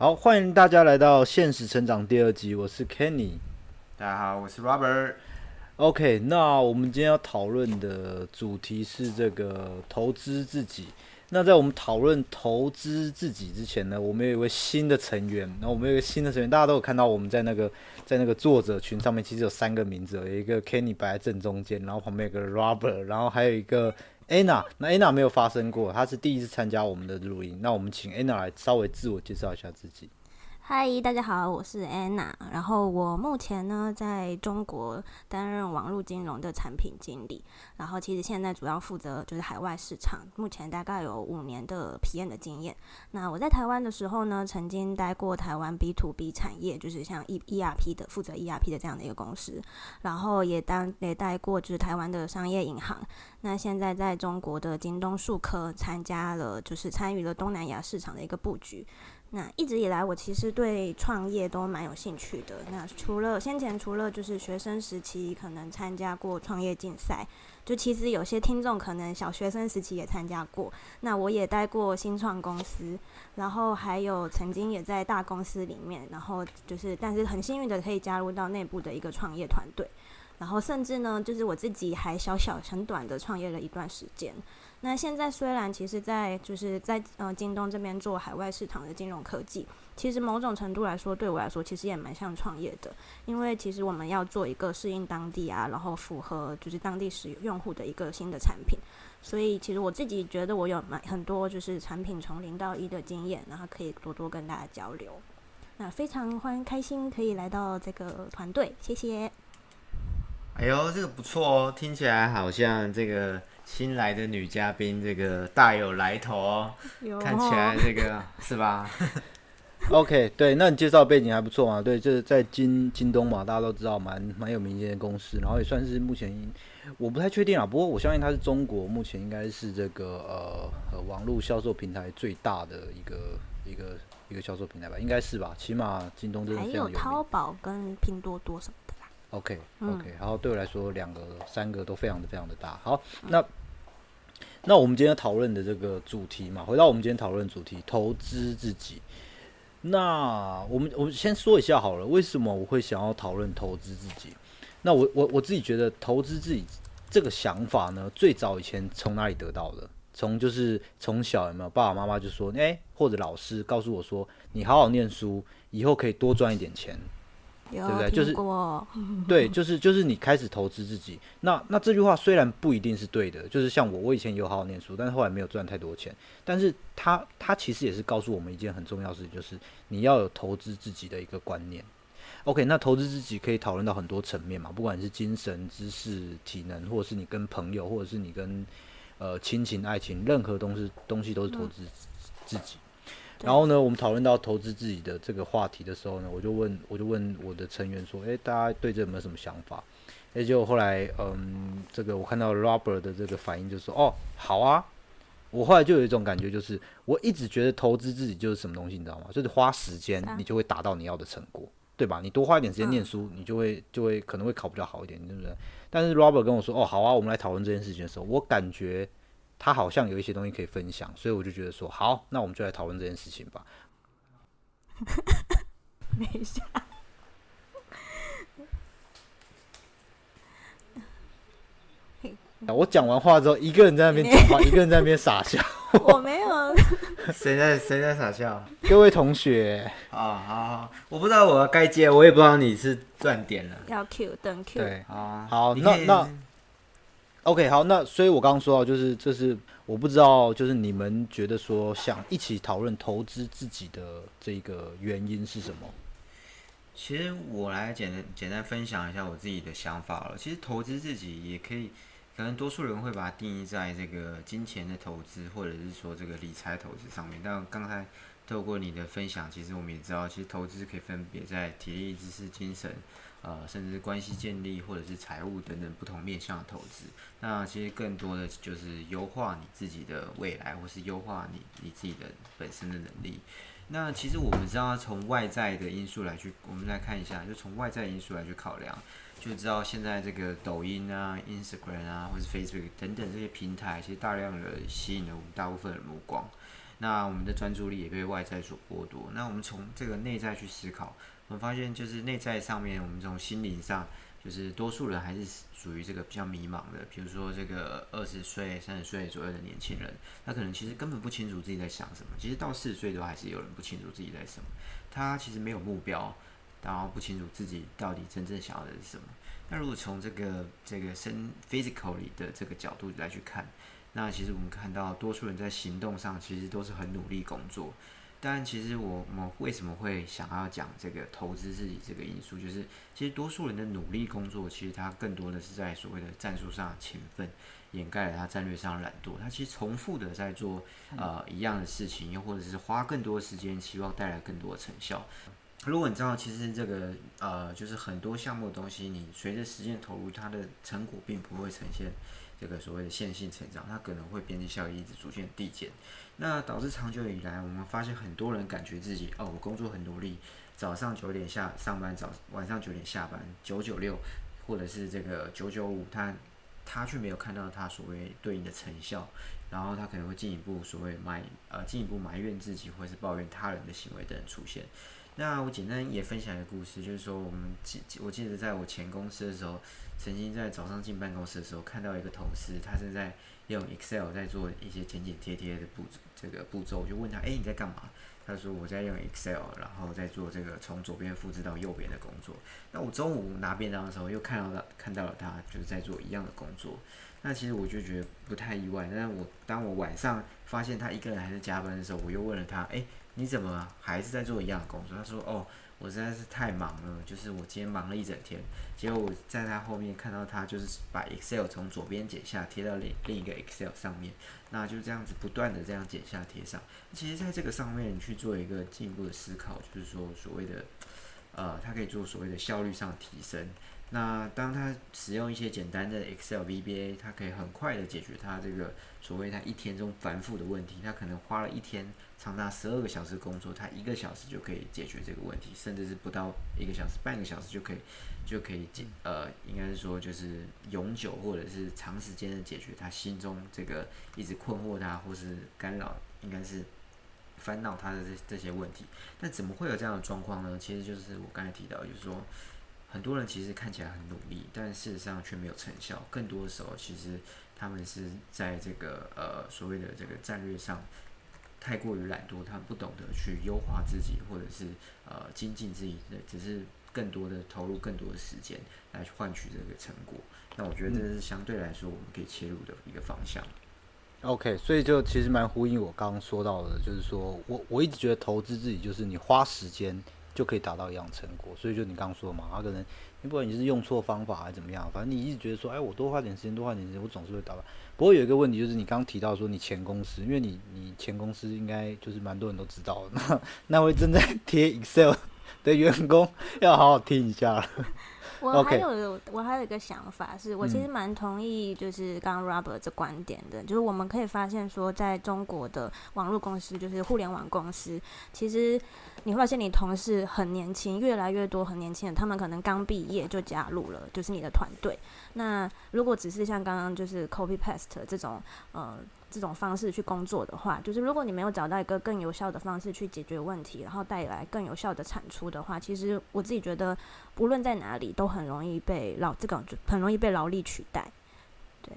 好，欢迎大家来到《现实成长》第二集，我是 Kenny。大家好，我是 Robert。OK，那我们今天要讨论的主题是这个投资自己。那在我们讨论投资自己之前呢，我们有一位新的成员。那我们有一个新的成员，大家都有看到，我们在那个在那个作者群上面，其实有三个名字，有一个 Kenny 摆在正中间，然后旁边有个 Robert，然后还有一个 Anna。那 Anna 没有发生过，她是第一次参加我们的录音。那我们请 Anna 来稍微自我介绍一下自己。嗨，大家好，我是 Anna。然后我目前呢在中国担任网络金融的产品经理。然后其实现在主要负责就是海外市场，目前大概有五年的体验的经验。那我在台湾的时候呢，曾经待过台湾 B to B 产业，就是像 E ERP 的负责 ERP 的这样的一个公司。然后也当也待过就是台湾的商业银行。那现在在中国的京东数科参加了，就是参与了东南亚市场的一个布局。那一直以来，我其实对创业都蛮有兴趣的。那除了先前除了就是学生时期可能参加过创业竞赛，就其实有些听众可能小学生时期也参加过。那我也待过新创公司，然后还有曾经也在大公司里面，然后就是但是很幸运的可以加入到内部的一个创业团队。然后甚至呢，就是我自己还小小很短的创业了一段时间。那现在虽然其实，在就是在呃京东这边做海外市场的金融科技，其实某种程度来说，对我来说其实也蛮像创业的，因为其实我们要做一个适应当地啊，然后符合就是当地使用用户的一个新的产品，所以其实我自己觉得我有蛮很多就是产品从零到一的经验，然后可以多多跟大家交流。那非常欢开心可以来到这个团队，谢谢。哎呦，这个不错哦，听起来好像这个。新来的女嘉宾，这个大有来头哦，看起来这个 是吧？OK，对，那你介绍背景还不错嘛？对，就是在京京东嘛，大家都知道，蛮蛮有名一间公司，然后也算是目前我不太确定啊，不过我相信它是中国目前应该是这个呃网络销售平台最大的一个一个一个销售平台吧，应该是吧？起码京东真的还有淘宝跟拼多多什么 OK，OK，然后对我来说，两个三个都非常的非常的大。好，那。那我们今天讨论的这个主题嘛，回到我们今天讨论主题，投资自己。那我们我们先说一下好了，为什么我会想要讨论投资自己？那我我我自己觉得投资自己这个想法呢，最早以前从哪里得到的？从就是从小有没有爸爸妈妈就说，哎，或者老师告诉我说，你好好念书，以后可以多赚一点钱。对不对？就是 对，就是就是你开始投资自己。那那这句话虽然不一定是对的，就是像我，我以前有好好念书，但是后来没有赚太多钱。但是他他其实也是告诉我们一件很重要的事情，就是你要有投资自己的一个观念。OK，那投资自己可以讨论到很多层面嘛，不管是精神、知识、体能，或者是你跟朋友，或者是你跟呃亲情、爱情，任何东西东西都是投资自己。然后呢，我们讨论到投资自己的这个话题的时候呢，我就问，我就问我的成员说，诶，大家对这有没有什么想法？诶，就后来，嗯，这个我看到 Robert 的这个反应就说，哦，好啊。我后来就有一种感觉，就是我一直觉得投资自己就是什么东西，你知道吗？就是花时间，你就会达到你要的成果，对吧？你多花一点时间念书，你就会就会可能会考比较好一点，对不对？但是 Robert 跟我说，哦，好啊，我们来讨论这件事情的时候，我感觉。他好像有一些东西可以分享，所以我就觉得说好，那我们就来讨论这件事情吧。等一下，我讲完话之后，一个人在那边讲话，一个人在那边傻笑。我没有。谁在谁在傻笑？各位同学啊，好好，我不知道我该接，我也不知道你是断点了。要 Q 等 Q 对啊，好，那那。OK，好，那所以我刚刚说到，就是这是我不知道，就是你们觉得说想一起讨论投资自己的这个原因是什么？其实我来简单简单分享一下我自己的想法了。其实投资自己也可以，可能多数人会把它定义在这个金钱的投资，或者是说这个理财投资上面。但刚才透过你的分享，其实我们也知道，其实投资可以分别在体力、知识、精神。呃，甚至关系建立或者是财务等等不同面向的投资，那其实更多的就是优化你自己的未来，或是优化你你自己的本身的能力。那其实我们知道，从外在的因素来去，我们来看一下，就从外在因素来去考量，就知道现在这个抖音啊、Instagram 啊，或是 Facebook 等等这些平台，其实大量的吸引了我们大部分的目光。那我们的专注力也被外在所剥夺。那我们从这个内在去思考，我们发现就是内在上面，我们从心灵上，就是多数人还是属于这个比较迷茫的。比如说这个二十岁、三十岁左右的年轻人，他可能其实根本不清楚自己在想什么。其实到四十岁都还是有人不清楚自己在什么，他其实没有目标，然后不清楚自己到底真正想要的是什么。那如果从这个这个身 physically 的这个角度来去看，那其实我们看到多数人在行动上其实都是很努力工作。但其实我们为什么会想要讲这个投资自己这个因素，就是其实多数人的努力工作，其实他更多的是在所谓的战术上勤奋，掩盖了他战略上懒惰。他其实重复的在做呃一样的事情，又或者是花更多时间，希望带来更多的成效。如果你知道，其实这个呃，就是很多项目的东西，你随着时间投入，它的成果并不会呈现这个所谓的线性成长，它可能会边际效益一直逐渐递减。那导致长久以来，我们发现很多人感觉自己哦，我工作很努力，早上九点下上班，早晚上九点下班，九九六，或者是这个九九五，他他却没有看到他所谓对应的成效，然后他可能会进一步所谓埋呃进一步埋怨自己，或是抱怨他人的行为等出现。那我简单也分享一个故事，就是说我们记我记得在我前公司的时候，曾经在早上进办公室的时候，看到一个同事，他是在用 Excel 在做一些剪剪贴贴的步这个步骤，我就问他，哎，你在干嘛？他说我在用 Excel，然后在做这个从左边复制到右边的工作。那我中午拿便当的时候，又看到他看到了他就是在做一样的工作。那其实我就觉得不太意外。但是我当我晚上发现他一个人还是加班的时候，我又问了他，哎。你怎么还是在做一样的工作？他说：“哦，我实在是太忙了，就是我今天忙了一整天。结果我在他后面看到他，就是把 Excel 从左边剪下贴到另另一个 Excel 上面，那就这样子不断的这样剪下贴上。其实，在这个上面你去做一个进一步的思考，就是说所谓的，呃，它可以做所谓的效率上提升。那当他使用一些简单的 Excel VBA，他可以很快的解决他这个所谓他一天中繁复的问题。他可能花了一天。”长达十二个小时工作，他一个小时就可以解决这个问题，甚至是不到一个小时，半个小时就可以就可以解呃，应该是说就是永久或者是长时间的解决他心中这个一直困惑他或是干扰，应该是烦恼他的这这些问题。那怎么会有这样的状况呢？其实就是我刚才提到，就是说很多人其实看起来很努力，但事实上却没有成效。更多的时候，其实他们是在这个呃所谓的这个战略上。太过于懒惰，他们不懂得去优化自己，或者是呃精进自己的，只是更多的投入更多的时间来去换取这个成果。那我觉得这是相对来说我们可以切入的一个方向。OK，所以就其实蛮呼应我刚刚说到的，就是说我我一直觉得投资自己就是你花时间就可以达到一样成果。所以就你刚刚说嘛，他可能不管你是用错方法还是怎么样，反正你一直觉得说，哎，我多花点时间，多花点时间，我总是会达到。不过有一个问题，就是你刚刚提到说你前公司，因为你你前公司应该就是蛮多人都知道，那那位正在贴 Excel 的员工要好好听一下了。我还有我还有一个想法，是我其实蛮同意，就是刚刚 Robert 这观点的，就是我们可以发现说，在中国的网络公司，就是互联网公司，其实你会发现你同事很年轻，越来越多很年轻的，他们可能刚毕业就加入了，就是你的团队。那如果只是像刚刚就是 copy paste 这种，呃。这种方式去工作的话，就是如果你没有找到一个更有效的方式去解决问题，然后带来更有效的产出的话，其实我自己觉得，不论在哪里都很容易被劳这个很容易被劳力取代。对，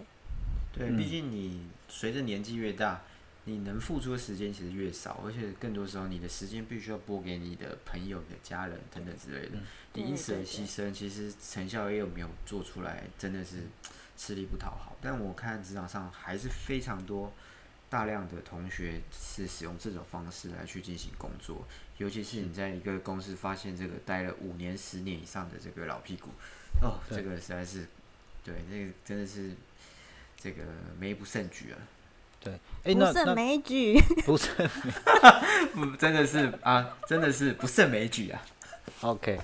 对，毕竟你随着年纪越大，你能付出的时间其实越少，而且更多时候你的时间必须要拨给你的朋友、的家人等等之类的。你因此而牺牲，其实成效也有没有做出来，真的是。吃力不讨好，但我看职场上还是非常多大量的同学是使用这种方式来去进行工作，尤其是你在一个公司发现这个待了五年、十年以上的这个老屁股，哦，这个实在是，对，那个真的是这个没不胜举啊。对，不胜枚举，不胜，不真的是啊，真的是不胜枚举啊。OK，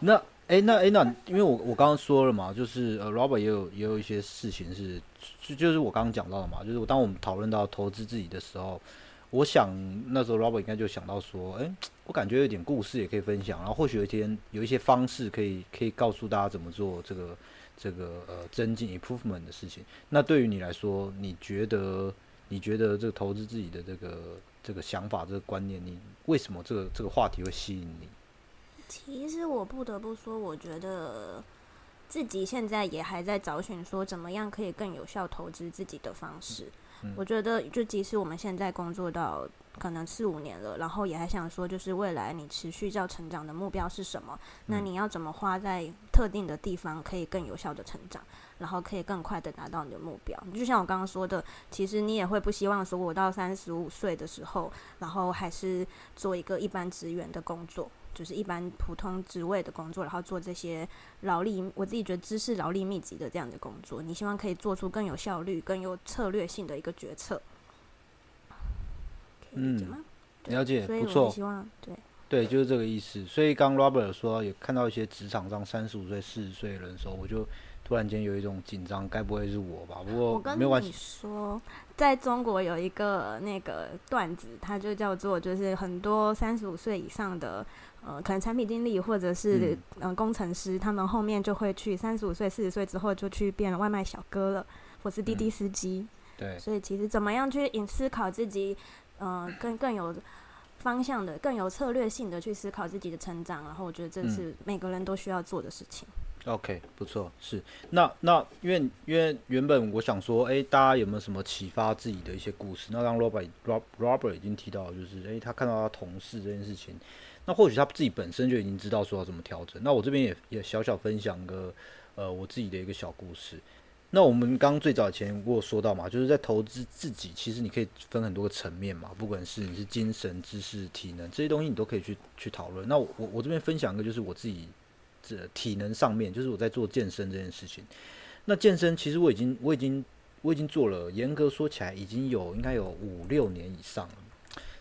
那。哎，那哎，那因为我我刚刚说了嘛，就是呃，Robert 也有也有一些事情是，就就是我刚刚讲到的嘛，就是当我们讨论到投资自己的时候，我想那时候 Robert 应该就想到说，哎，我感觉有点故事也可以分享，然后或许有一天有一些方式可以可以告诉大家怎么做这个这个呃增进 improvement 的事情。那对于你来说，你觉得你觉得这个投资自己的这个这个想法、这个观念，你为什么这个这个话题会吸引你？其实我不得不说，我觉得自己现在也还在找寻说怎么样可以更有效投资自己的方式。嗯我觉得，就即使我们现在工作到可能四五年了，然后也还想说，就是未来你持续要成长的目标是什么？那嗯你要怎么花在特定的地方可以更有效的成长，然后可以更快的达到你的目标？就像我刚刚说的，其实你也会不希望说我到三十五岁的时候，然后还是做一个一般职员的工作。就是一般普通职位的工作，然后做这些劳力，我自己觉得知识劳力密集的这样的工作，你希望可以做出更有效率、更有策略性的一个决策，可以理解吗？对了解所以我不错希望对，对，就是这个意思。所以刚 Robert 说也看到一些职场上三十五岁、四十岁的人的时候，我就突然间有一种紧张，该不会是我吧？不过我跟你没有关系，说，在中国有一个那个段子，它就叫做就是很多三十五岁以上的。呃，可能产品经理或者是嗯、呃、工程师，他们后面就会去三十五岁、四十岁之后就去变外卖小哥了，或是滴滴司机。对，所以其实怎么样去引思考自己，呃，更更有方向的、更有策略性的去思考自己的成长，然后我觉得这嗯是每个人都需要做的事情。OK，不错，是那那因为因为原本我想说，哎、大家有没有什么启发自己的一些故事？那刚 Robert Rob Robert 已经提到，就是哎、他看到他同事这件事情，那或许他自己本身就已经知道说要怎么调整。那我这边也也小小分享个呃我自己的一个小故事。那我们刚最早前我有说到嘛，就是在投资自己，其实你可以分很多个层面嘛，不管是你是精神、知识、体能这些东西，你都可以去去讨论。那我我我这边分享一个，就是我自己这体能上面，就是我在做健身这件事情。那健身其实我已经我已经我已经做了，严格说起来已经有应该有五六年以上了。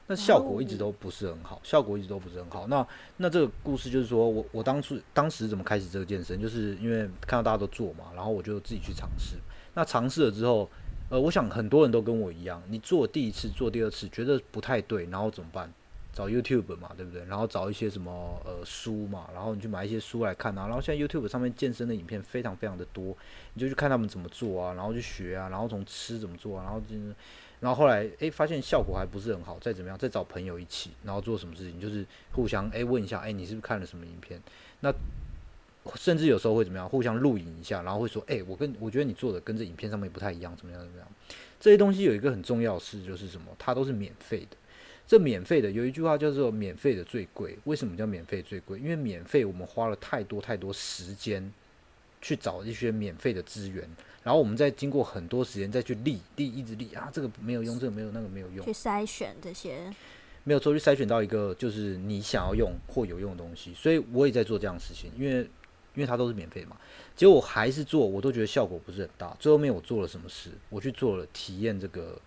那效果一直都不是很好，效果一直都不是很好。那那这个故事就是说我我当初当时怎么开始这个健身，就是因为看到大家都做嘛，然后我就自己去尝试。那尝试了之后，呃，我想很多人都跟我一样，你做第一次、做第二次觉得不太对，然后怎么办？找 YouTube 嘛，对不对？然后找一些什么呃书嘛，然后你去买一些书来看啊。然后现在 YouTube 上面健身的影片非常非常的多，你就去看他们怎么做啊，然后去学啊，然后从吃怎么做啊，然后就是，然后后来诶发现效果还不是很好，再怎么样再找朋友一起，然后做什么事情，就是互相诶问一下，诶你是不是看了什么影片？那甚至有时候会怎么样，互相录影一下，然后会说，诶我跟我觉得你做的跟这影片上面不太一样，怎么样怎么样？这些东西有一个很重要的事就是什么，它都是免费的。这免费的有一句话叫做“免费的最贵”。为什么叫免费最贵？因为免费我们花了太多太多时间去找一些免费的资源，然后我们再经过很多时间再去立立一直立啊，这个没有用，这个没有，那个没有用去，筛选这些，没有错，去筛选到一个就是你想要用或有用的东西。所以我也在做这样的事情，因为因为它都是免费的嘛。结果我还是做，我都觉得效果不是很大。最后面我做了什么事？我去做了体验这个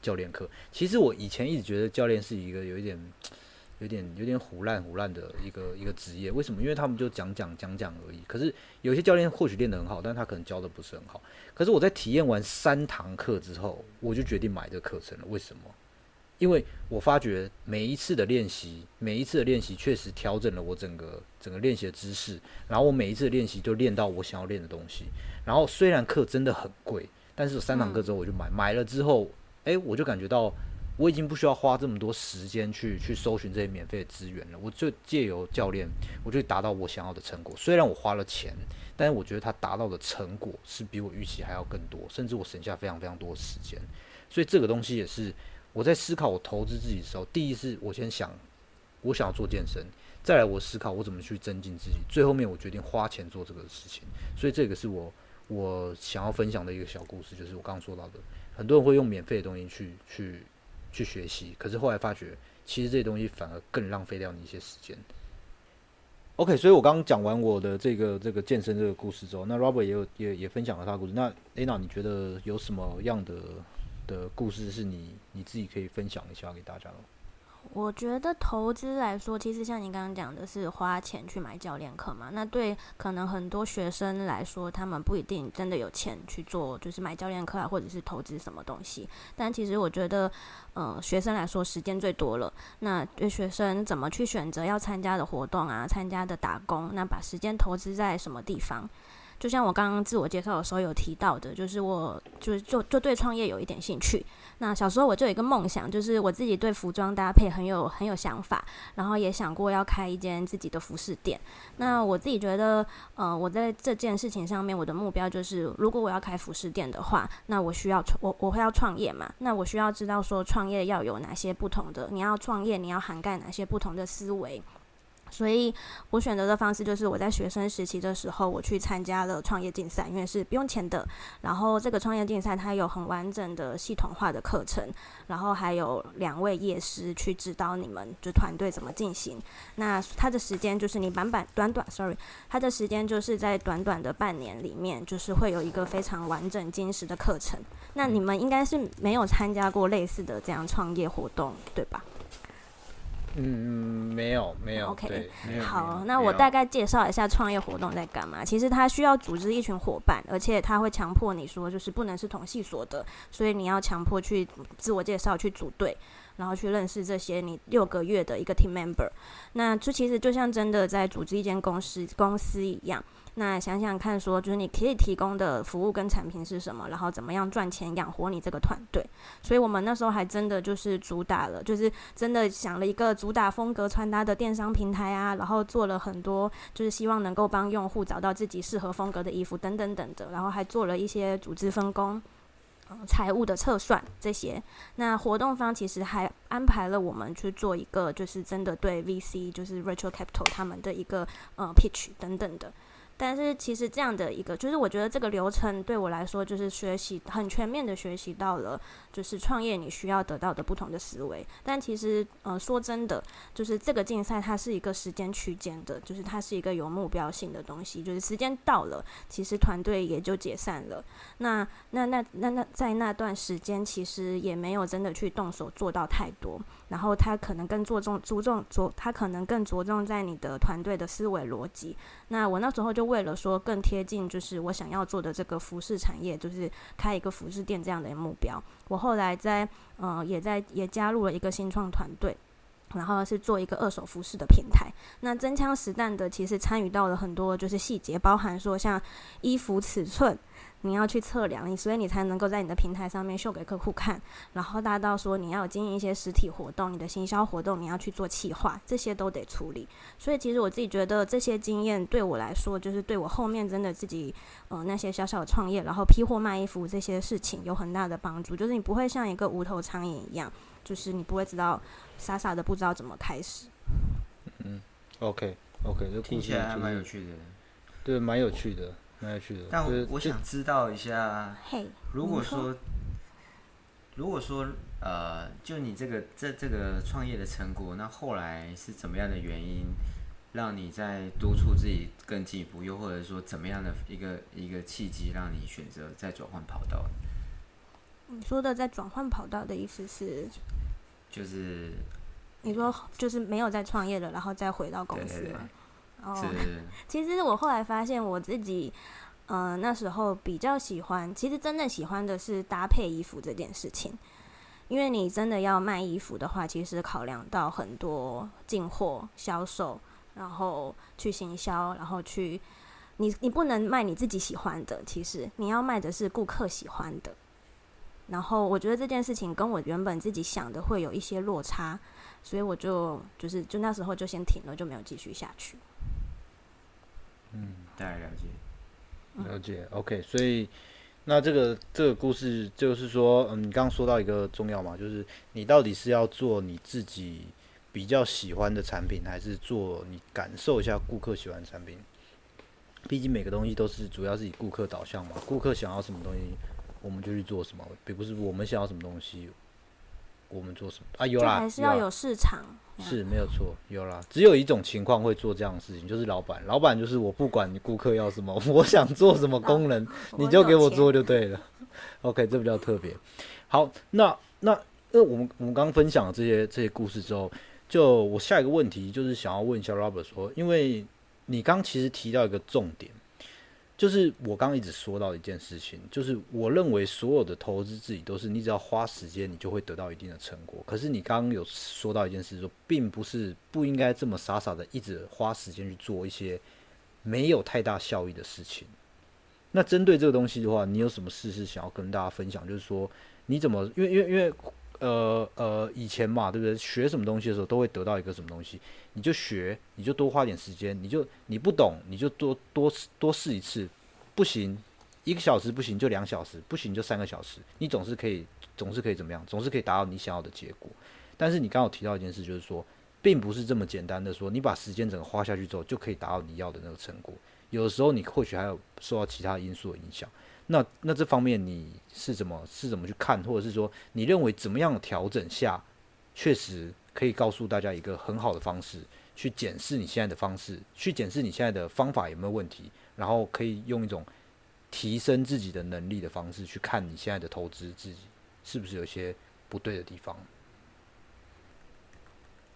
教练课。其实我以前一直觉得教练是一个有一点、有点、有点胡烂胡烂的一个一个职业。为什么？因为他们就讲讲讲讲而已。可是有些教练或许练得很好，但他可能教的不是很好。可是我在体验完三堂课之后，我就决定买这个课程了。为什么？因为我发觉每一次的练习，每一次的练习确实调整了我整个整个练习的知识，然后我每一次的练习就练到我想要练的东西。然后虽然课真的很贵，但是三堂课之后我就买，买了之后，哎，我就感觉到我已经不需要花这么多时间去去搜寻这些免费的资源了。我就借由教练，我就达到我想要的成果。虽然我花了钱，但是我觉得他达到的成果是比我预期还要更多，甚至我省下非常非常多的时间。所以这个东西也是我在思考我投资自己的时候，第一是我先想我想要做健身，再来我思考我怎么去增进自己，最后面我决定花钱做这个事情。所以这个是我我想要分享的一个小故事，就是我刚刚说到的，很多人会用免费的东西去去去学习，可是后来发觉，其实这些东西反而更浪费掉你一些时间。OK，所以我刚刚讲完我的这个这个健身这个故事之后，那 Robert 也有也也分享了他的故事。那 Anna，你觉得有什么样的的故事是你你自己可以分享一下给大家的？我觉得投资来说，其实像你刚刚讲的是花钱去买教练课嘛，那对可能很多学生来说，他们不一定真的有钱去做，就是买教练课啊，或者是投资什么东西。但其实我觉得，呃，学生来说时间最多了。那对学生怎么去选择要参加的活动啊，参加的打工，那把时间投资在什么地方？就像我刚刚自我介绍的时候有提到的，就是我就是就就对创业有一点兴趣。那小时候我就有一个梦想，就是我自己对服装搭配很有很有想法，然后也想过要开一间自己的服饰店。那我自己觉得，呃，我在这件事情上面，我的目标就是，如果我要开服饰店的话，那我需要创我我会要创业嘛？那我需要知道说创业要有哪些不同的，你要创业你要涵盖哪些不同的思维。所以我选择的方式就是我在学生时期的时候，我去参加了创业竞赛，因为是不用钱的。然后这个创业竞赛它有很完整的系统化的课程，然后还有两位业师去指导你们就团队怎么进行。那它的时间就是你短短短短，sorry，它的时间就是在短短的半年里面，就是会有一个非常完整坚实的课程。那你们应该是没有参加过类似的这样创业活动，对吧？嗯，没有，没有。OK，好，那我大概介绍一下创业活动在干嘛。其实它需要组织一群伙伴，而且他会强迫你说，就是不能是同系所的，所以你要强迫去自我介绍，去组队，然后去认识这些你六个月的一个 team member。那这其实就像真的在组织一间公司公司一样。那想想看，说就是你可以提供的服务跟产品是什么，然后怎么样赚钱养活你这个团队。所以我们那时候还真的就是主打了，就是真的想了一个主打风格穿搭的电商平台啊，然后做了很多，就是希望能够帮用户找到自己适合风格的衣服等等等的，然后还做了一些组织分工、财务的测算这些。那活动方其实还安排了我们去做一个，就是真的对 VC，就是 Retro Capital 他们的一个呃 pitch 等等的。但是其实这样的一个，就是我觉得这个流程对我来说，就是学习很全面的学习到了，就是创业你需要得到的不同的思维。但其实，呃，说真的，就是这个竞赛它是一个时间区间的，就是它是一个有目标性的东西。就是时间到了，其实团队也就解散了。那那那那那在那段时间，其实也没有真的去动手做到太多。然后他可能更着重注重着，他可能更着重在你的团队的思维逻辑。那我那时候就为了说更贴近，就是我想要做的这个服饰产业，就是开一个服饰店这样的目标。我后来在呃也在也加入了一个新创团队，然后是做一个二手服饰的平台。那真枪实弹的，其实参与到了很多就是细节，包含说像衣服尺寸。你要去测量你，所以你才能够在你的平台上面秀给客户看。然后大到说你要经营一些实体活动，你的行销活动你要去做企划，这些都得处理。所以其实我自己觉得这些经验对我来说，就是对我后面真的自己呃那些小小的创业，然后批货卖衣服这些事情有很大的帮助。就是你不会像一个无头苍蝇一样，就是你不会知道傻傻的不知道怎么开始。嗯，OK OK，这听起来还蛮有趣的。对，蛮有趣的。但我想知道一下，如果说，如果说，呃，就你这个这这个创业的成果，那后来是怎么样的原因，让你在督促自己更进一步，又或者说怎么样的一个一个契机，让你选择再转换跑道？你说的在转换跑道的意思是，就是你说就是没有在创业了，然后再回到公司吗？哦，其实我后来发现我自己，嗯，那时候比较喜欢，其实真正喜欢的是搭配衣服这件事情。因为你真的要卖衣服的话，其实考量到很多进货、销售，然后去行销，然后去你你不能卖你自己喜欢的，其实你要卖的是顾客喜欢的。然后我觉得这件事情跟我原本自己想的会有一些落差，所以我就就是就那时候就先停了，就没有继续下去。嗯，大概了解，了解。OK，所以那这个这个故事就是说，嗯，你刚刚说到一个重要嘛，就是你到底是要做你自己比较喜欢的产品，还是做你感受一下顾客喜欢的产品？毕竟每个东西都是主要是以顾客导向嘛，顾客想要什么东西，我们就去做什么，并不是我们想要什么东西。我们做什么啊？有啦，还是要有市场，是没有错，有啦。只有一种情况会做这样的事情，就是老板，老板就是我不管你顾客要什么，我想做什么功能，你就给我做就对了。OK，这比较特别。好，那那那我们我们刚分享了这些这些故事之后，就我下一个问题就是想要问一下 Robert 说，因为你刚其实提到一个重点。就是我刚刚一直说到一件事情，就是我认为所有的投资自己都是你只要花时间，你就会得到一定的成果。可是你刚刚有说到一件事，说并不是不应该这么傻傻的一直花时间去做一些没有太大效益的事情。那针对这个东西的话，你有什么事是想要跟大家分享？就是说，你怎么，因为因为因为，呃呃，以前嘛，对不对？学什么东西的时候，都会得到一个什么东西，你就学，你就多花点时间，你就你不懂，你就多多多试一次，不行，一个小时不行就两小时，不行就三个小时，你总是可以，总是可以怎么样？总是可以达到你想要的结果。但是你刚好提到一件事，就是说，并不是这么简单的说，你把时间整个花下去之后，就可以达到你要的那个成果。有的时候你或许还有受到其他因素的影响，那那这方面你是怎么是怎么去看，或者是说你认为怎么样调整下，确实可以告诉大家一个很好的方式，去检视你现在的方式，去检视你现在的方法有没有问题，然后可以用一种提升自己的能力的方式去看你现在的投资自己是不是有些不对的地方。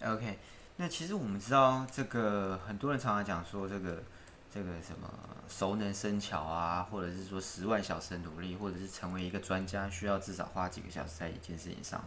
OK，那其实我们知道这个很多人常常讲说这个。这个什么熟能生巧啊，或者是说十万小时努力，或者是成为一个专家，需要至少花几个小时在一件事情上。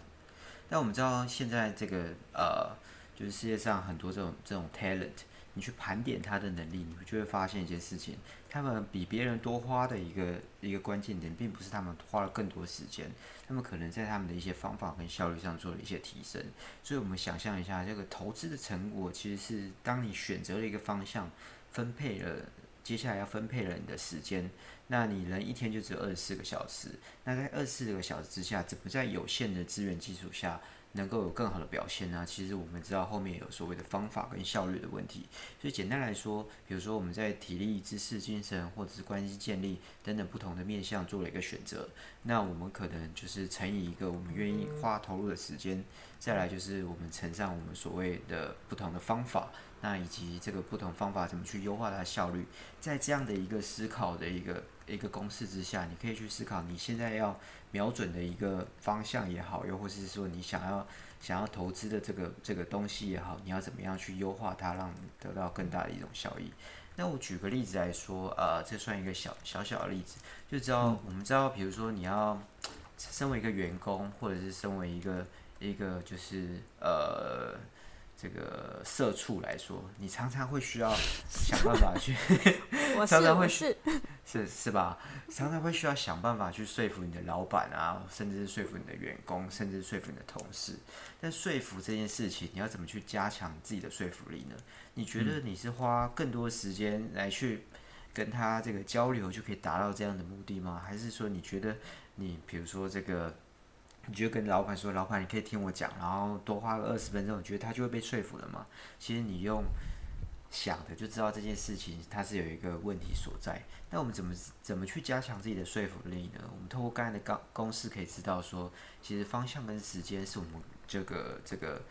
但我们知道现在这个呃，就是世界上很多这种这种 talent，你去盘点他的能力，你就会发现一件事情：他们比别人多花的一个一个关键点，并不是他们花了更多时间，他们可能在他们的一些方法跟效率上做了一些提升。所以我们想象一下，这个投资的成果，其实是当你选择了一个方向。分配了，接下来要分配了你的时间。那你人一天就只有二十四个小时，那在二十四个小时之下，怎么在有限的资源基础下能够有更好的表现呢？其实我们知道后面有所谓的方法跟效率的问题。所以简单来说，比如说我们在体力、知识、精神或者是关系建立等等不同的面向做了一个选择，那我们可能就是乘以一个我们愿意花投入的时间，再来就是我们乘上我们所谓的不同的方法。那以及这个不同方法怎么去优化它的效率，在这样的一个思考的一个一个公式之下，你可以去思考你现在要瞄准的一个方向也好，又或是说你想要想要投资的这个这个东西也好，你要怎么样去优化它，让得到更大的一种效益。那我举个例子来说，呃，这算一个小小小的例子，就知道我们知道，比如说你要身为一个员工，或者是身为一个一个就是呃。这个社畜来说，你常常会需要想办法去，我常常会是 是是吧？常常会需要想办法去说服你的老板啊，甚至是说服你的员工，甚至说服你的同事。但说服这件事情，你要怎么去加强自己的说服力呢？你觉得你是花更多时间来去跟他这个交流，就可以达到这样的目的吗？还是说你觉得你比如说这个？你就跟老板说，老板，你可以听我讲，然后多花个二十分钟，你觉得他就会被说服了嘛？其实你用想的就知道这件事情它是有一个问题所在。那我们怎么怎么去加强自己的说服力呢？我们透过刚才的公公式可以知道说，其实方向跟时间是我们这个这个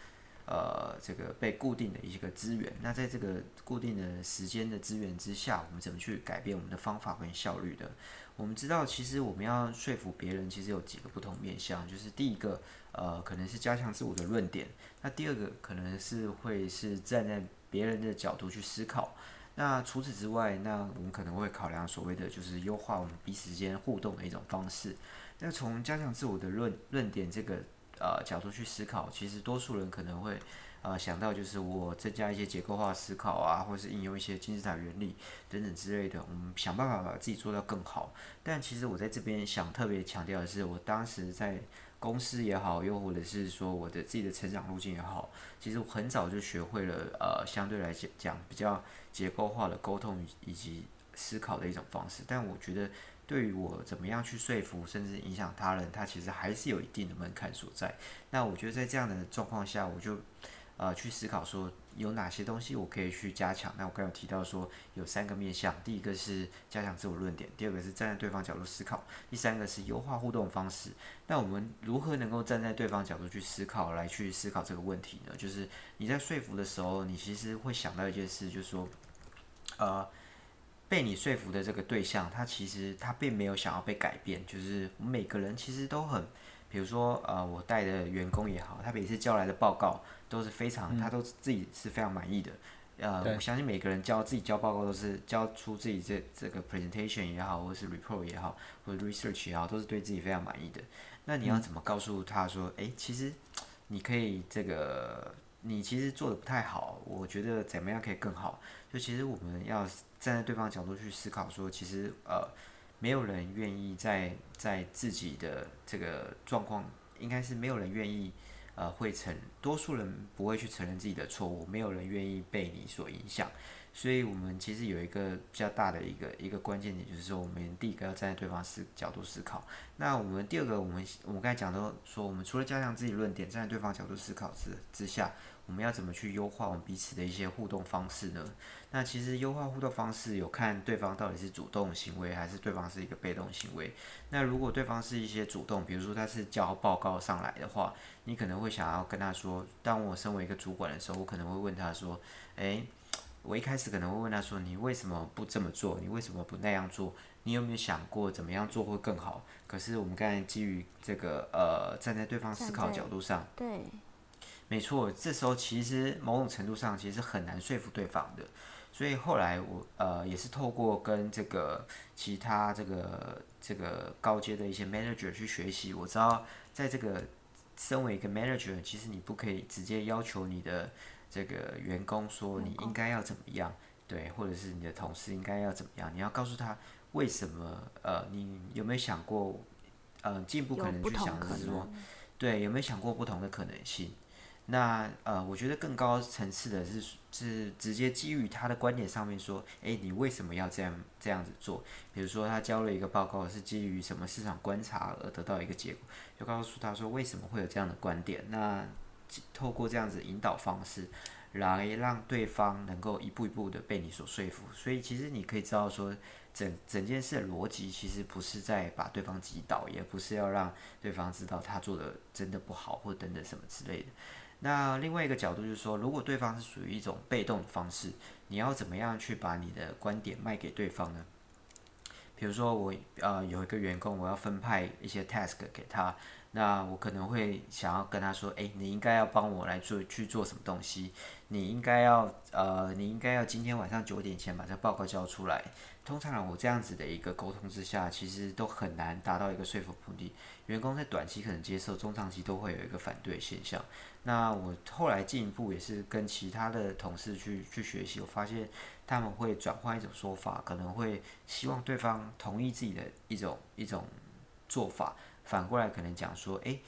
呃这个被固定的一个资源。那在这个固定的时间的资源之下，我们怎么去改变我们的方法跟效率的？我们知道，其实我们要说服别人，其实有几个不同面向。就是第一个，呃，可能是加强自我的论点；那第二个，可能是会是站在别人的角度去思考。那除此之外，那我们可能会考量所谓的就是优化我们彼此之间互动的一种方式。那从加强自我的论论点这个呃角度去思考，其实多数人可能会。呃，想到就是我增加一些结构化思考啊，或是应用一些金字塔原理等等之类的，我们想办法把自己做到更好。但其实我在这边想特别强调的是，我当时在公司也好，又或者是说我的自己的成长路径也好，其实我很早就学会了呃，相对来讲讲比较结构化的沟通以及思考的一种方式。但我觉得对于我怎么样去说服甚至影响他人，它其实还是有一定的门槛所在。那我觉得在这样的状况下，我就。呃，去思考说有哪些东西我可以去加强。那我刚刚提到说有三个面向，第一个是加强自我论点，第二个是站在对方角度思考，第三个是优化互动方式。那我们如何能够站在对方角度去思考，来去思考这个问题呢？就是你在说服的时候，你其实会想到一件事，就是说，呃，被你说服的这个对象，他其实他并没有想要被改变，就是每个人其实都很。比如说，呃，我带的员工也好，他每次交来的报告都是非常，他都自己是非常满意的。呃，我相信每个人交自己交报告都是交出自己这这个 presentation 也好，或者是 report 也好，或者 research 也好，都是对自己非常满意的。那你要怎么告诉他说，哎，其实你可以这个，你其实做的不太好，我觉得怎么样可以更好？就其实我们要站在对方角度去思考，说其实呃。没有人愿意在在自己的这个状况，应该是没有人愿意，呃，会承，多数人不会去承认自己的错误，没有人愿意被你所影响。所以，我们其实有一个比较大的一个一个关键点，就是说，我们第一个要站在对方思角度思考。那我们第二个，我们我们刚才讲到说，我们除了加强自己论点，站在对方角度思考之之下，我们要怎么去优化我们彼此的一些互动方式呢？那其实优化互动方式有看对方到底是主动行为，还是对方是一个被动行为。那如果对方是一些主动，比如说他是交报告上来的话，你可能会想要跟他说，当我身为一个主管的时候，我可能会问他说，诶。我一开始可能会问他说：“你为什么不这么做？你为什么不那样做？你有没有想过怎么样做会更好？”可是我们刚才基于这个呃站在对方思考角度上，对，没错，这时候其实某种程度上其实很难说服对方的。所以后来我呃也是透过跟这个其他这个这个高阶的一些 manager 去学习，我知道在这个身为一个 manager，其实你不可以直接要求你的。这个员工说你应该要怎么样，对，或者是你的同事应该要怎么样？你要告诉他为什么？呃，你有没有想过？呃，进一步可能去想的是说，对，有没有想过不同的可能性？那呃，我觉得更高层次的是是直接基于他的观点上面说，诶，你为什么要这样这样子做？比如说他交了一个报告是基于什么市场观察而得到一个结果，就告诉他说为什么会有这样的观点？那透过这样子引导方式，来让对方能够一步一步的被你所说服。所以其实你可以知道说，整整件事的逻辑其实不是在把对方击倒，也不是要让对方知道他做的真的不好或等等什么之类的。那另外一个角度就是说，如果对方是属于一种被动的方式，你要怎么样去把你的观点卖给对方呢？比如说我呃有一个员工，我要分派一些 task 给他。那我可能会想要跟他说，哎，你应该要帮我来做去做什么东西？你应该要呃，你应该要今天晚上九点前把这报告交出来。通常我这样子的一个沟通之下，其实都很难达到一个说服目的。员工在短期可能接受，中长期都会有一个反对现象。那我后来进一步也是跟其他的同事去去学习，我发现他们会转换一种说法，可能会希望对方同意自己的一种一种做法。反过来可能讲说，诶，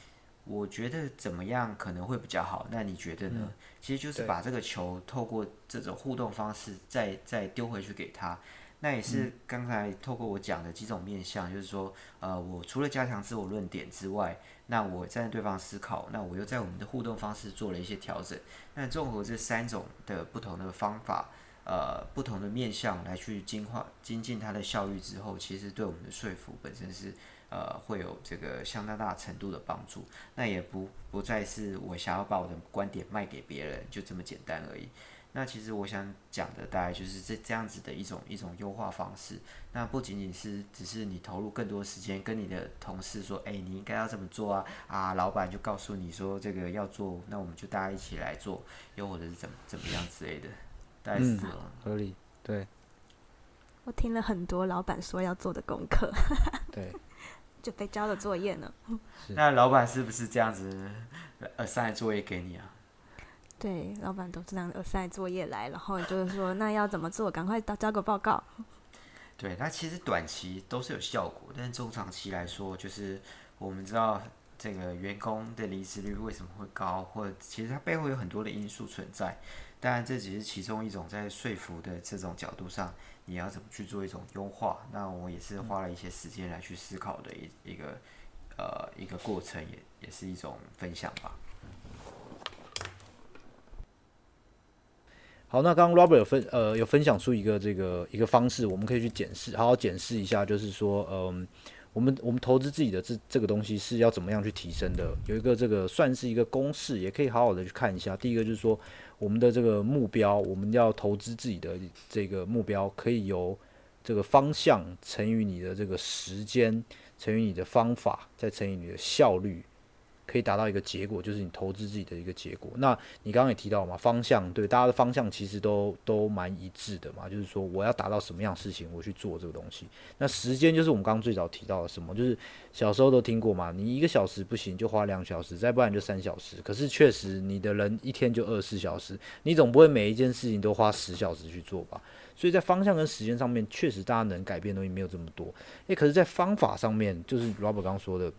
我觉得怎么样可能会比较好？那你觉得呢？其实就是把这个球透过这种互动方式再再丢回去给他。那也是刚才透过我讲的几种面向，就是说，呃，我除了加强自我论点之外，那我站在对方思考，那我又在我们的互动方式做了一些调整。那综合这三种的不同的方法，呃，不同的面向来去精化精进它的效率之后，其实对我们的说服本身是。呃，会有这个相当大程度的帮助。那也不不再是我想要把我的观点卖给别人，就这么简单而已。那其实我想讲的大概就是这这样子的一种一种优化方式。那不仅仅是只是你投入更多时间跟你的同事说，哎，你应该要这么做啊啊，老板就告诉你说这个要做，那我们就大家一起来做，又或者是怎么怎么样之类的，大概是这种合理。对，我听了很多老板说要做的功课。对。就被交了作业呢。那老板是不是这样子呃塞作业给你啊？对，老板都这样呃塞作业来，然后就是说那要怎么做？赶快交交个报告。对，那其实短期都是有效果，但是中长期来说，就是我们知道这个员工的离职率为什么会高，或者其实它背后有很多的因素存在。当然，这只是其中一种在说服的这种角度上。你要怎么去做一种优化？那我也是花了一些时间来去思考的一一个呃一个过程，也也是一种分享吧。好，那刚刚 Robert 有分呃有分享出一个这个一个方式，我们可以去检视，好好检视一下，就是说，嗯，我们我们投资自己的这这个东西是要怎么样去提升的？有一个这个算是一个公式，也可以好好的去看一下。第一个就是说。我们的这个目标，我们要投资自己的这个目标，可以由这个方向乘以你的这个时间，乘以你的方法，再乘以你的效率，可以达到一个结果，就是你投资自己的一个结果。那你刚刚也提到嘛，方向对大家的方向其实都都蛮一致的嘛，就是说我要达到什么样的事情，我去做这个东西。那时间就是我们刚刚最早提到的什么，就是小时候都听过嘛，你一个小时不行就花两小时，再不然就三小时。可是确实你的人一天就二十四小时，你总不会每一件事情都花十小时去做吧？所以在方向跟时间上面，确实大家能改变的东西没有这么多。诶，可是，在方法上面，就是 Robert 刚说的。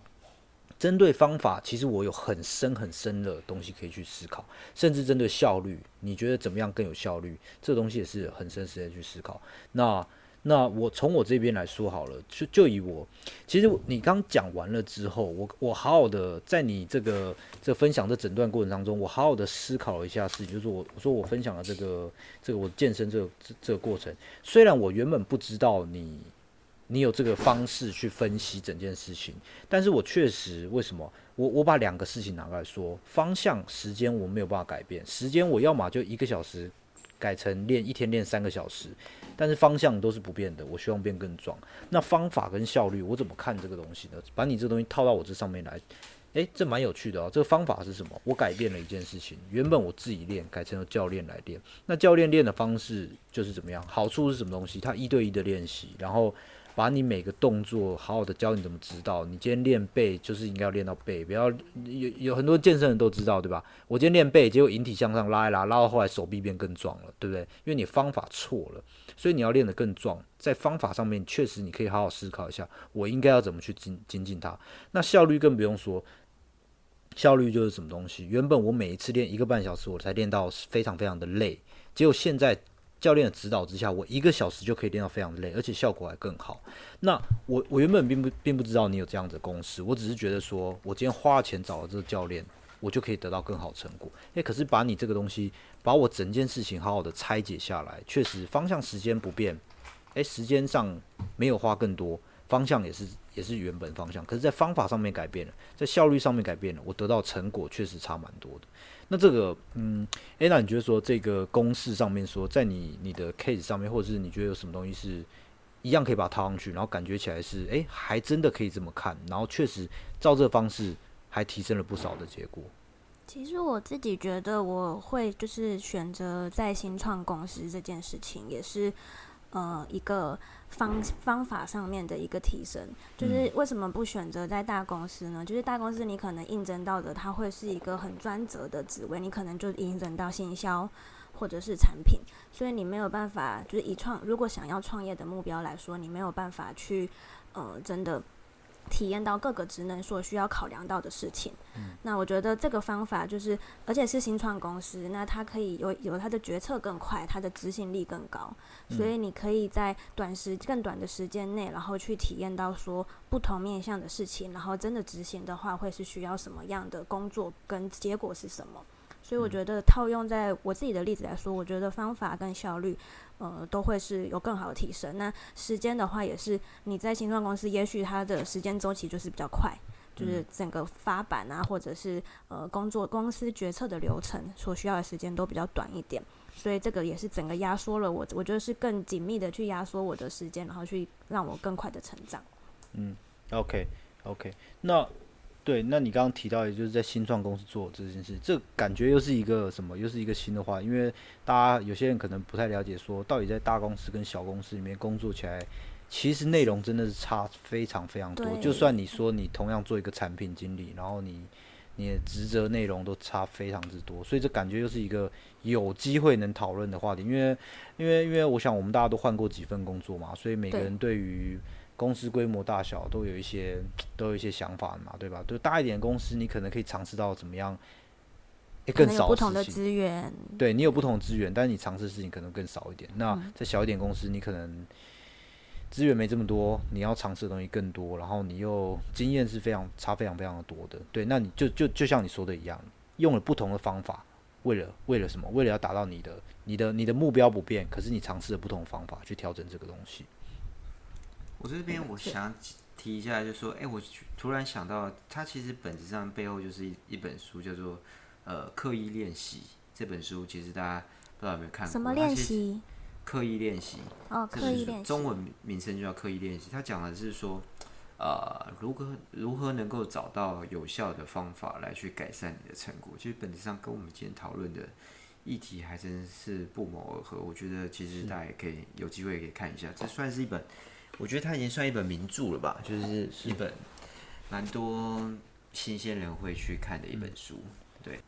针对方法，其实我有很深很深的东西可以去思考，甚至针对效率，你觉得怎么样更有效率？这东西也是很深时间去思考。那那我从我这边来说好了，就就以我，其实你刚讲完了之后，我我好好的在你这个这分享的诊断过程当中，我好好的思考了一下事情，就是我我说我分享了这个这个我健身这个这这个过程，虽然我原本不知道你。你有这个方式去分析整件事情，但是我确实为什么我我把两个事情拿过来说，方向时间我没有办法改变，时间我要么就一个小时改成练一天练三个小时，但是方向都是不变的，我希望变更壮。那方法跟效率我怎么看这个东西呢？把你这东西套到我这上面来，诶，这蛮有趣的哦。这个方法是什么？我改变了一件事情，原本我自己练，改成了教练来练。那教练练的方式就是怎么样？好处是什么东西？他一对一的练习，然后。把你每个动作好好的教你怎么指导。你今天练背就是应该要练到背，不要有有很多健身人都知道，对吧？我今天练背，结果引体向上拉一拉，拉到后来手臂变更壮了，对不对？因为你方法错了，所以你要练得更壮。在方法上面，确实你可以好好思考一下，我应该要怎么去精精进它。那效率更不用说，效率就是什么东西？原本我每一次练一个半小时，我才练到非常非常的累，结果现在。教练的指导之下，我一个小时就可以练到非常累，而且效果还更好。那我我原本并不并不知道你有这样的公式，我只是觉得说我今天花了钱找了这个教练，我就可以得到更好成果。诶，可是把你这个东西，把我整件事情好好的拆解下来，确实方向时间不变，诶，时间上没有花更多，方向也是也是原本方向，可是在方法上面改变了，在效率上面改变了，我得到成果确实差蛮多的。那这个，嗯，诶，那你觉得说这个公式上面说，在你你的 case 上面，或者是你觉得有什么东西是一样可以把它套上去，然后感觉起来是，诶，还真的可以这么看，然后确实照这个方式还提升了不少的结果。其实我自己觉得，我会就是选择在新创公司这件事情，也是呃一个。方方法上面的一个提升，就是为什么不选择在大公司呢？就是大公司你可能应征到的，它会是一个很专责的职位，你可能就应征到行销或者是产品，所以你没有办法，就是以创如果想要创业的目标来说，你没有办法去呃真的。体验到各个职能所需要考量到的事情，那我觉得这个方法就是，而且是新创公司，那它可以有有它的决策更快，它的执行力更高，所以你可以在短时更短的时间内，然后去体验到说不同面向的事情，然后真的执行的话会是需要什么样的工作跟结果是什么。所以我觉得套用在我自己的例子来说，我觉得方法跟效率，呃，都会是有更好的提升。那时间的话，也是你在新创公司，也许它的时间周期就是比较快，就是整个发版啊，或者是呃工作公司决策的流程所需要的时间都比较短一点。所以这个也是整个压缩了我，我觉得是更紧密的去压缩我的时间，然后去让我更快的成长。嗯，OK，OK，那。对，那你刚刚提到，也就是在新创公司做这件事，这感觉又是一个什么？又是一个新的话，因为大家有些人可能不太了解，说到底在大公司跟小公司里面工作起来，其实内容真的是差非常非常多。就算你说你同样做一个产品经理，然后你你的职责内容都差非常之多，所以这感觉又是一个有机会能讨论的话题。因为因为因为我想我们大家都换过几份工作嘛，所以每个人对于公司规模大小都有一些，都有一些想法嘛，对吧？就大一点公司，你可能可以尝试到怎么样，更少不同的资源。对你有不同的资源，但是你尝试的事情可能更少一点。那在小一点公司，你可能资源没这么多，你要尝试的东西更多，然后你又经验是非常差，非常非常的多的。对，那你就就就像你说的一样，用了不同的方法，为了为了什么？为了要达到你的你的你的目标不变，可是你尝试了不同的方法去调整这个东西。我这边我想提一下，就说，哎，我突然想到，它其实本质上背后就是一一本书，叫做《呃刻意练习》这本书，其实大家不知道有没有看过？什么练习？刻意练习。哦，刻意练习。中文名称就叫刻意练习。它讲的是说，呃，如何如何能够找到有效的方法来去改善你的成果？其实本质上跟我们今天讨论的议题还真是不谋而合。我觉得其实大家也可以有机会可以看一下，这算是一本，我觉得它已经算一本名著了吧，就是一本蛮多新鲜人会去看的一本书。对，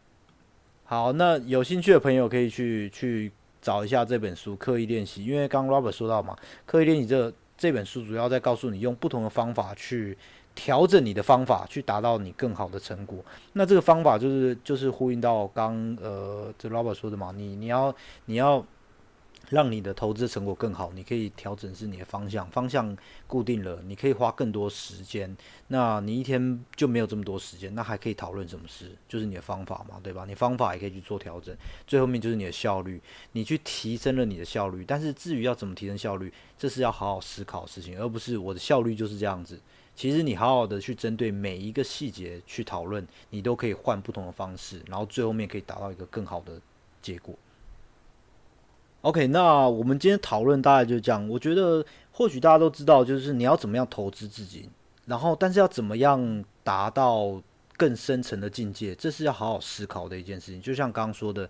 好，那有兴趣的朋友可以去去找一下这本书《刻意练习》，因为刚 Robert 说到嘛，刻意练习这。这本书主要在告诉你用不同的方法去调整你的方法，去达到你更好的成果。那这个方法就是就是呼应到刚呃这 Robert 说的嘛，你你要你要。让你的投资成果更好，你可以调整是你的方向，方向固定了，你可以花更多时间。那你一天就没有这么多时间，那还可以讨论什么事？就是你的方法嘛，对吧？你方法也可以去做调整。最后面就是你的效率，你去提升了你的效率。但是至于要怎么提升效率，这是要好好思考的事情，而不是我的效率就是这样子。其实你好好的去针对每一个细节去讨论，你都可以换不同的方式，然后最后面可以达到一个更好的结果。OK，那我们今天讨论大概就是这样。我觉得或许大家都知道，就是你要怎么样投资自己，然后但是要怎么样达到更深层的境界，这是要好好思考的一件事情。就像刚刚说的，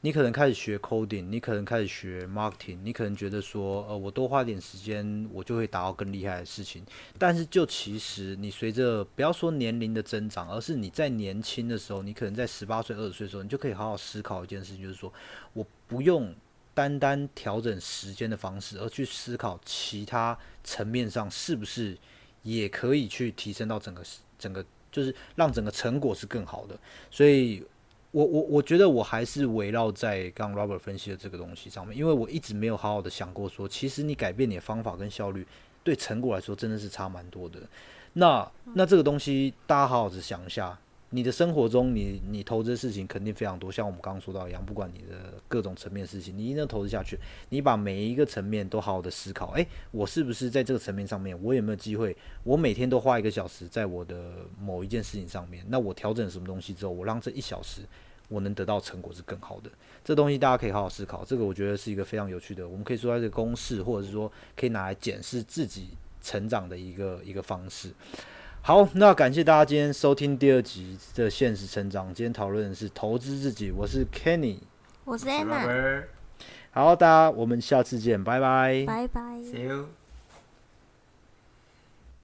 你可能开始学 coding，你可能开始学 marketing，你可能觉得说，呃，我多花点时间，我就会达到更厉害的事情。但是就其实你随着不要说年龄的增长，而是你在年轻的时候，你可能在十八岁、二十岁的时候，你就可以好好思考一件事情，就是说我不用。单单调整时间的方式，而去思考其他层面上是不是也可以去提升到整个整个，就是让整个成果是更好的。所以，我我我觉得我还是围绕在刚 Robert 分析的这个东西上面，因为我一直没有好好的想过说，其实你改变你的方法跟效率，对成果来说真的是差蛮多的。那那这个东西，大家好好的想一下。你的生活中，你你投资的事情肯定非常多，像我们刚刚说到一样，不管你的各种层面事情，你一定要投资下去。你把每一个层面都好好的思考，诶，我是不是在这个层面上面，我有没有机会？我每天都花一个小时在我的某一件事情上面，那我调整什么东西之后，我让这一小时我能得到成果是更好的。这东西大家可以好好思考，这个我觉得是一个非常有趣的，我们可以说它这个公式，或者是说可以拿来检视自己成长的一个一个方式。好，那感谢大家今天收听第二集的现实成长。今天讨论的是投资自己，我是 Kenny，我是 Emma。好，大家我们下次见，拜拜，拜拜，See you。